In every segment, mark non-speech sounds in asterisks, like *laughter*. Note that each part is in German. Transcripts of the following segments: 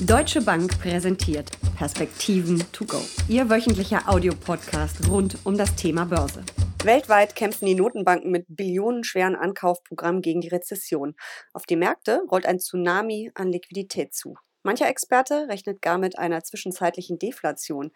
Deutsche Bank präsentiert Perspektiven to go. Ihr wöchentlicher Audiopodcast rund um das Thema Börse. Weltweit kämpfen die Notenbanken mit billionenschweren Ankaufprogrammen gegen die Rezession. Auf die Märkte rollt ein Tsunami an Liquidität zu. Mancher Experte rechnet gar mit einer zwischenzeitlichen Deflation.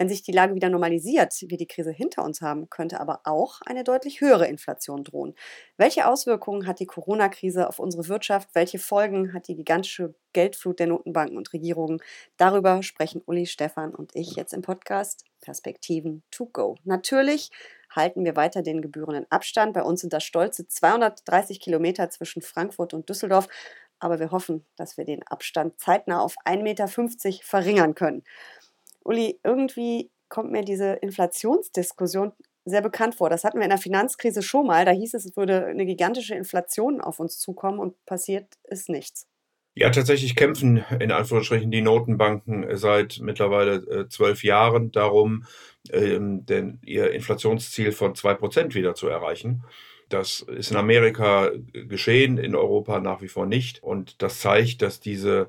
Wenn sich die Lage wieder normalisiert, wir die Krise hinter uns haben, könnte aber auch eine deutlich höhere Inflation drohen. Welche Auswirkungen hat die Corona-Krise auf unsere Wirtschaft? Welche Folgen hat die gigantische Geldflut der Notenbanken und Regierungen? Darüber sprechen Uli, Stefan und ich jetzt im Podcast Perspektiven to go. Natürlich halten wir weiter den gebührenden Abstand. Bei uns sind das stolze 230 Kilometer zwischen Frankfurt und Düsseldorf. Aber wir hoffen, dass wir den Abstand zeitnah auf 1,50 Meter verringern können. Uli, irgendwie kommt mir diese Inflationsdiskussion sehr bekannt vor. Das hatten wir in der Finanzkrise schon mal. Da hieß es, es würde eine gigantische Inflation auf uns zukommen und passiert ist nichts. Ja, tatsächlich kämpfen in Anführungsstrichen die Notenbanken seit mittlerweile äh, zwölf Jahren darum, ähm, denn ihr Inflationsziel von zwei Prozent wieder zu erreichen. Das ist in Amerika geschehen, in Europa nach wie vor nicht. Und das zeigt, dass diese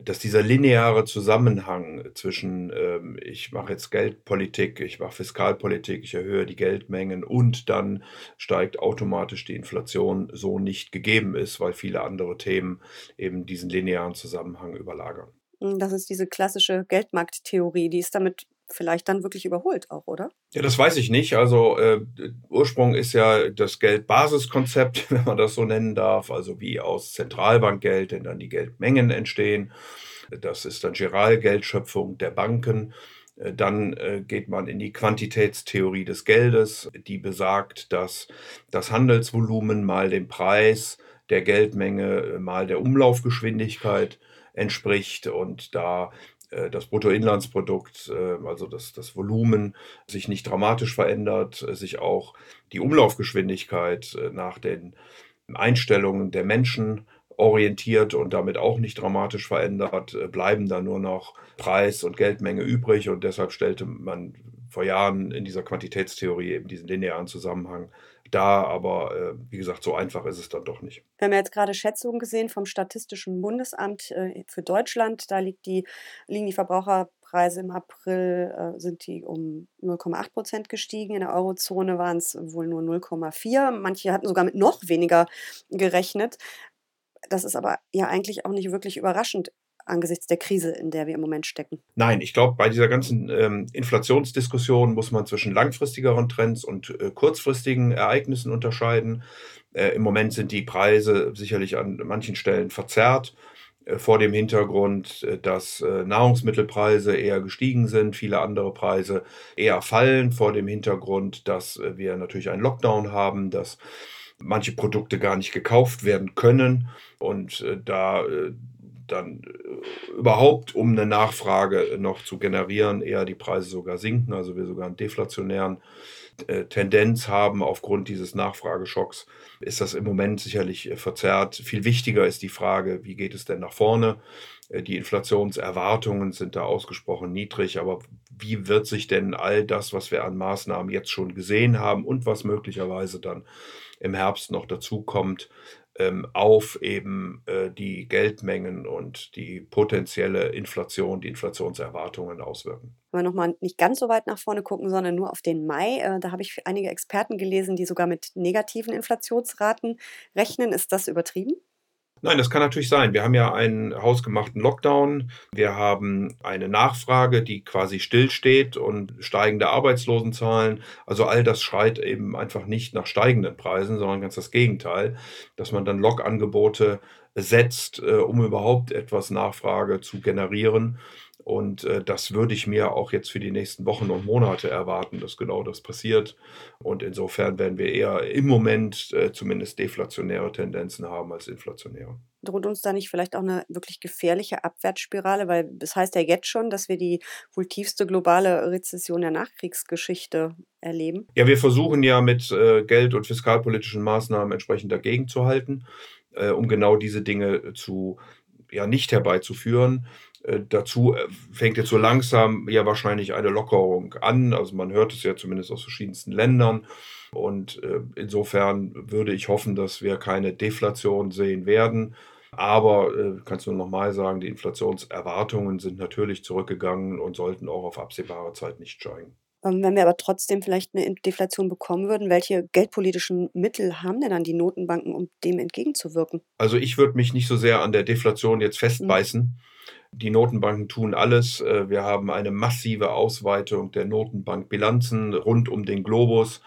dass dieser lineare Zusammenhang zwischen ähm, ich mache jetzt Geldpolitik, ich mache Fiskalpolitik, ich erhöhe die Geldmengen und dann steigt automatisch die Inflation so nicht gegeben ist, weil viele andere Themen eben diesen linearen Zusammenhang überlagern. Das ist diese klassische Geldmarkttheorie, die ist damit vielleicht dann wirklich überholt auch, oder? Ja, das weiß ich nicht. Also äh, Ursprung ist ja das Geldbasiskonzept, *laughs* wenn man das so nennen darf, also wie aus Zentralbankgeld denn dann die Geldmengen entstehen. Das ist dann Giralgeldschöpfung der Banken. Äh, dann äh, geht man in die Quantitätstheorie des Geldes, die besagt, dass das Handelsvolumen mal dem Preis der Geldmenge äh, mal der Umlaufgeschwindigkeit entspricht und da das Bruttoinlandsprodukt, äh, also das, das Volumen, sich nicht dramatisch verändert, äh, sich auch die Umlaufgeschwindigkeit nach den Einstellungen der Menschen orientiert und damit auch nicht dramatisch verändert, bleiben da nur noch Preis und Geldmenge übrig. Und deshalb stellte man vor Jahren in dieser Quantitätstheorie eben diesen linearen Zusammenhang da, aber äh, wie gesagt, so einfach ist es dann doch nicht. Wir haben ja jetzt gerade Schätzungen gesehen vom Statistischen Bundesamt äh, für Deutschland. Da liegt die, liegen die Verbraucherpreise im April, äh, sind die um 0,8 Prozent gestiegen. In der Eurozone waren es wohl nur 0,4. Manche hatten sogar mit noch weniger gerechnet. Das ist aber ja eigentlich auch nicht wirklich überraschend angesichts der Krise, in der wir im Moment stecken? Nein, ich glaube, bei dieser ganzen ähm, Inflationsdiskussion muss man zwischen langfristigeren Trends und äh, kurzfristigen Ereignissen unterscheiden. Äh, Im Moment sind die Preise sicherlich an manchen Stellen verzerrt äh, vor dem Hintergrund, äh, dass äh, Nahrungsmittelpreise eher gestiegen sind, viele andere Preise eher fallen, vor dem Hintergrund, dass wir natürlich einen Lockdown haben, dass manche Produkte gar nicht gekauft werden können und da dann äh, überhaupt, um eine Nachfrage noch zu generieren, eher die Preise sogar sinken, also wir sogar einen deflationären äh, Tendenz haben aufgrund dieses Nachfrageschocks, ist das im Moment sicherlich äh, verzerrt. Viel wichtiger ist die Frage, wie geht es denn nach vorne? Die Inflationserwartungen sind da ausgesprochen niedrig, aber wie wird sich denn all das, was wir an Maßnahmen jetzt schon gesehen haben und was möglicherweise dann im Herbst noch dazukommt, auf eben äh, die Geldmengen und die potenzielle Inflation, die Inflationserwartungen auswirken. Wenn wir nochmal nicht ganz so weit nach vorne gucken, sondern nur auf den Mai, äh, da habe ich einige Experten gelesen, die sogar mit negativen Inflationsraten rechnen. Ist das übertrieben? Nein, das kann natürlich sein. Wir haben ja einen hausgemachten Lockdown. Wir haben eine Nachfrage, die quasi stillsteht und steigende Arbeitslosenzahlen. Also all das schreit eben einfach nicht nach steigenden Preisen, sondern ganz das Gegenteil, dass man dann Lockangebote setzt, äh, um überhaupt etwas Nachfrage zu generieren. Und äh, das würde ich mir auch jetzt für die nächsten Wochen und Monate erwarten, dass genau das passiert. Und insofern werden wir eher im Moment äh, zumindest deflationäre Tendenzen haben als inflationäre. Droht uns da nicht vielleicht auch eine wirklich gefährliche Abwärtsspirale? Weil das heißt ja jetzt schon, dass wir die wohl tiefste globale Rezession der Nachkriegsgeschichte erleben. Ja, wir versuchen ja mit äh, geld- und fiskalpolitischen Maßnahmen entsprechend dagegen zu halten, äh, um genau diese Dinge zu ja nicht herbeizuführen. Äh, dazu äh, fängt jetzt so langsam ja wahrscheinlich eine Lockerung an. Also man hört es ja zumindest aus verschiedensten Ländern. Und äh, insofern würde ich hoffen, dass wir keine Deflation sehen werden. Aber äh, kannst du nochmal sagen, die Inflationserwartungen sind natürlich zurückgegangen und sollten auch auf absehbare Zeit nicht steigen. Ähm, wenn wir aber trotzdem vielleicht eine Deflation bekommen würden, welche geldpolitischen Mittel haben denn dann die Notenbanken, um dem entgegenzuwirken? Also ich würde mich nicht so sehr an der Deflation jetzt mhm. festbeißen. Mhm. Die Notenbanken tun alles. Äh, wir haben eine massive Ausweitung der Notenbankbilanzen rund um den Globus.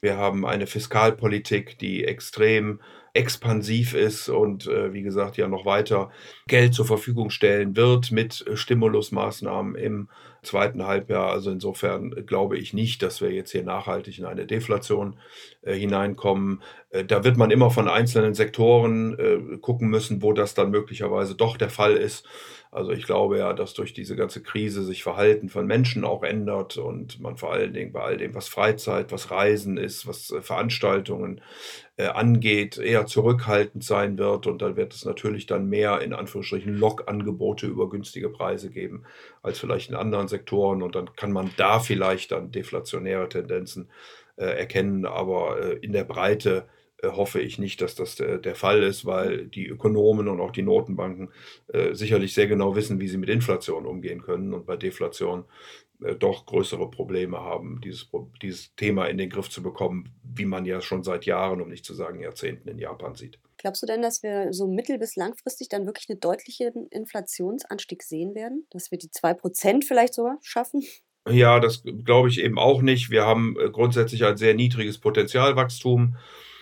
Wir haben eine Fiskalpolitik, die extrem expansiv ist und äh, wie gesagt ja noch weiter Geld zur Verfügung stellen wird mit äh, Stimulusmaßnahmen im zweiten Halbjahr. Also insofern glaube ich nicht, dass wir jetzt hier nachhaltig in eine Deflation äh, hineinkommen. Äh, da wird man immer von einzelnen Sektoren äh, gucken müssen, wo das dann möglicherweise doch der Fall ist. Also ich glaube ja, dass durch diese ganze Krise sich Verhalten von Menschen auch ändert und man vor allen Dingen bei all dem, was Freizeit, was Reisen ist, was äh, Veranstaltungen äh, angeht, eher zurückhaltend sein wird. Und dann wird es natürlich dann mehr in Anführungsstrichen Log-Angebote über günstige Preise geben als vielleicht in anderen Sektoren. Und dann kann man da vielleicht dann deflationäre Tendenzen äh, erkennen. Aber äh, in der Breite hoffe ich nicht, dass das der, der, Fall ist, weil die Ökonomen und auch die Notenbanken äh, sicherlich sehr genau wissen, wie sie mit Inflation umgehen können und bei Deflation äh, doch größere Probleme haben, dieses, dieses Thema in den Griff zu bekommen, wie man ja schon seit Jahren, um nicht zu sagen Jahrzehnten in Japan sieht. Glaubst du denn, dass wir so mittel- bis langfristig dann wirklich einen deutlichen Inflationsanstieg sehen werden? Dass wir die 2% vielleicht sogar schaffen? Ja, das glaube ich eben auch nicht. Wir haben äh, grundsätzlich ein sehr niedriges Potenzialwachstum.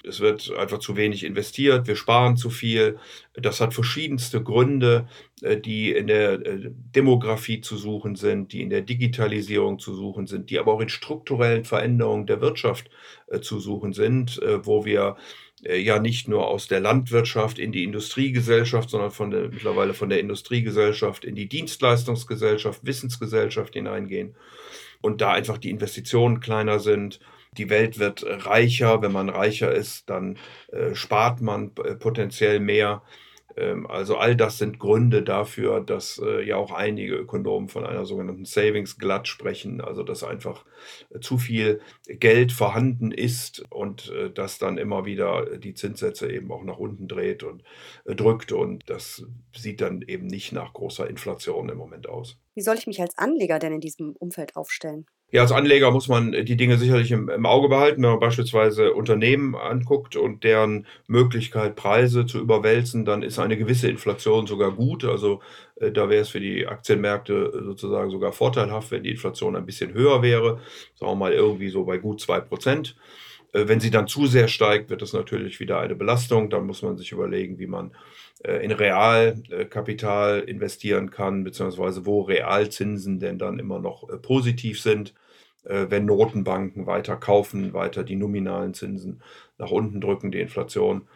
Es wird einfach zu wenig investiert, wir sparen zu viel. Das hat verschiedenste Gründe, äh, die in der äh, Demografie zu suchen sind, die in der Digitalisierung zu suchen sind, die aber auch in strukturellen Veränderungen der Wirtschaft äh, zu suchen sind, wo wir ja nicht nur aus der Landwirtschaft in die Industriegesellschaft, sondern von der, mittlerweile von der Industriegesellschaft in die Dienstleistungsgesellschaft, Wissensgesellschaft hineingehen und da einfach die Investitionen kleiner sind die Welt wird reicher. Wenn man reicher ist, dann äh, spart man äh, potenziell mehr. Ähm, also all das sind Gründe dafür, dass äh, ja auch einige Ökonomen von einer sogenannten Savings Glut sprechen, also dass einfach äh, zu viel Geld vorhanden ist und äh, das dann immer wieder die Zinssätze eben auch nach unten dreht und äh, drückt und das sieht dann eben nicht nach großer Inflation im Moment aus. Wie soll ich mich als Anleger denn in diesem Umfeld aufstellen? Ja, als Anleger muss man die Dinge sicherlich im, im, Auge behalten, wenn man beispielsweise Unternehmen anguckt und deren Möglichkeit, Preise zu überwälzen, dann ist eine gewisse Inflation sogar gut. Also äh, da wäre es für die Aktienmärkte sozusagen sogar vorteilhaft, wenn die Inflation ein bisschen höher wäre, sagen wir mal irgendwie so bei gut zwei Prozent. Äh, wenn sie dann zu sehr steigt, wird das natürlich wieder eine Belastung. Dann muss man sich überlegen, wie man äh, in Realkapital investieren kann, beziehungsweise wo Realzinsen denn dann immer noch äh, positiv sind, wenn Notenbanken weiter kaufen, weiter die nominalen Zinsen nach unten drücken, die Inflation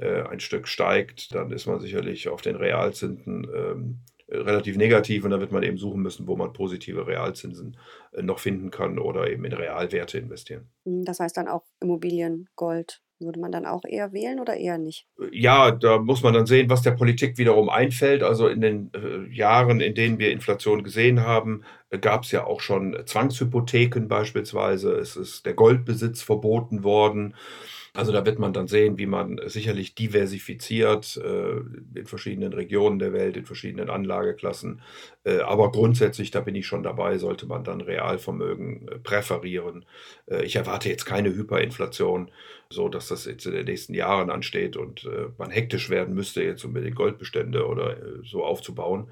ein Stück steigt, dann ist man sicherlich auf den Realzinsen ähm, relativ negativ und da wird man eben suchen müssen, wo man positive Realzinsen äh, noch finden kann oder eben in Realwerte investieren. Hm, das heißt dann auch Immobilien, Gold. Würde man dann auch eher wählen oder eher nicht? Äh, ja, da muss man dann sehen, was der Politik wiederum einfällt. Also in den äh, Jahren, in denen wir Inflation gesehen haben, äh, gab es ja auch schon Zwangshypotheken beispielsweise. Es ist der Goldbesitz verboten worden. Also da wird man dann sehen, wie man sicherlich diversifiziert äh, in verschiedenen Regionen der Welt, in verschiedenen Anlageklassen. Äh, aber grundsätzlich, da bin ich schon dabei, sollte man dann Realvermögen äh, präferieren. Äh, ich erwarte jetzt keine Hyperinflation, so dass das jetzt in den nächsten Jahren ansteht und äh, man hektisch werden müsste, jetzt unbedingt Goldbestände oder äh, so aufzubauen.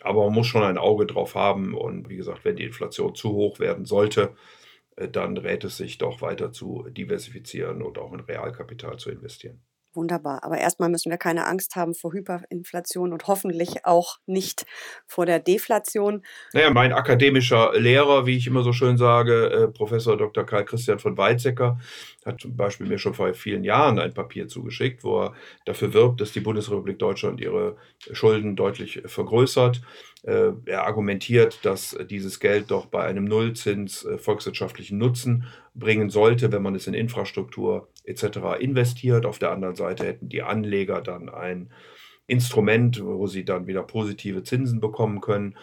Aber man muss schon ein Auge drauf haben und wie gesagt, wenn die Inflation zu hoch werden sollte, äh, dann rät es sich doch weiter zu diversifizieren und auch in Realkapital zu investieren. Wunderbar. Aber erstmal müssen wir keine Angst haben vor Hyperinflation und hoffentlich auch nicht vor der Deflation. Naja, mein akademischer Lehrer, wie ich immer so schön sage, äh, Professor Dr. Karl Christian von Weizsäcker, hat zum Beispiel mir schon vor vielen Jahren ein Papier zugeschickt, wo er dafür wirbt, dass die Bundesrepublik Deutschland ihre Schulden deutlich vergrößert. Äh, er argumentiert, dass dieses Geld doch bei einem Nullzins äh, volkswirtschaftlichen Nutzen bringen sollte, wenn man es in Infrastruktur etc. investiert. Auf der anderen Seite hätten die Anleger dann ein Instrument, wo sie dann wieder positive Zinsen bekommen können.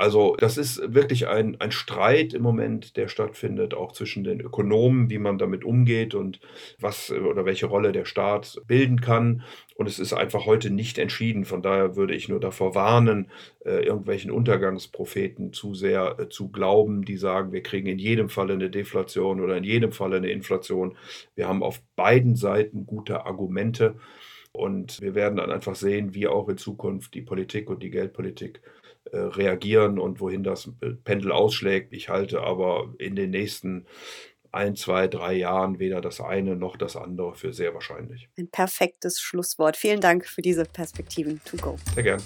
Also das ist wirklich ein, ein Streit im Moment, der stattfindet, auch zwischen den Ökonomen, wie man damit umgeht und was oder welche Rolle der Staat bilden kann. Und es ist einfach heute nicht entschieden. Von daher würde ich nur davor warnen, äh, irgendwelchen Untergangspropheten zu sehr äh, zu glauben, die sagen, wir kriegen in jedem Falle eine Deflation oder in jedem Falle eine Inflation. Wir haben auf beiden Seiten gute Argumente. Und wir werden dann einfach sehen, wie auch in Zukunft die Politik und die Geldpolitik äh, reagieren und wohin das Pendel ausschlägt. Ich halte aber in den nächsten ein, zwei, drei Jahren weder das eine noch das andere für sehr wahrscheinlich. Ein perfektes Schlusswort. Vielen Dank für diese Perspektiven to go. Sehr gern.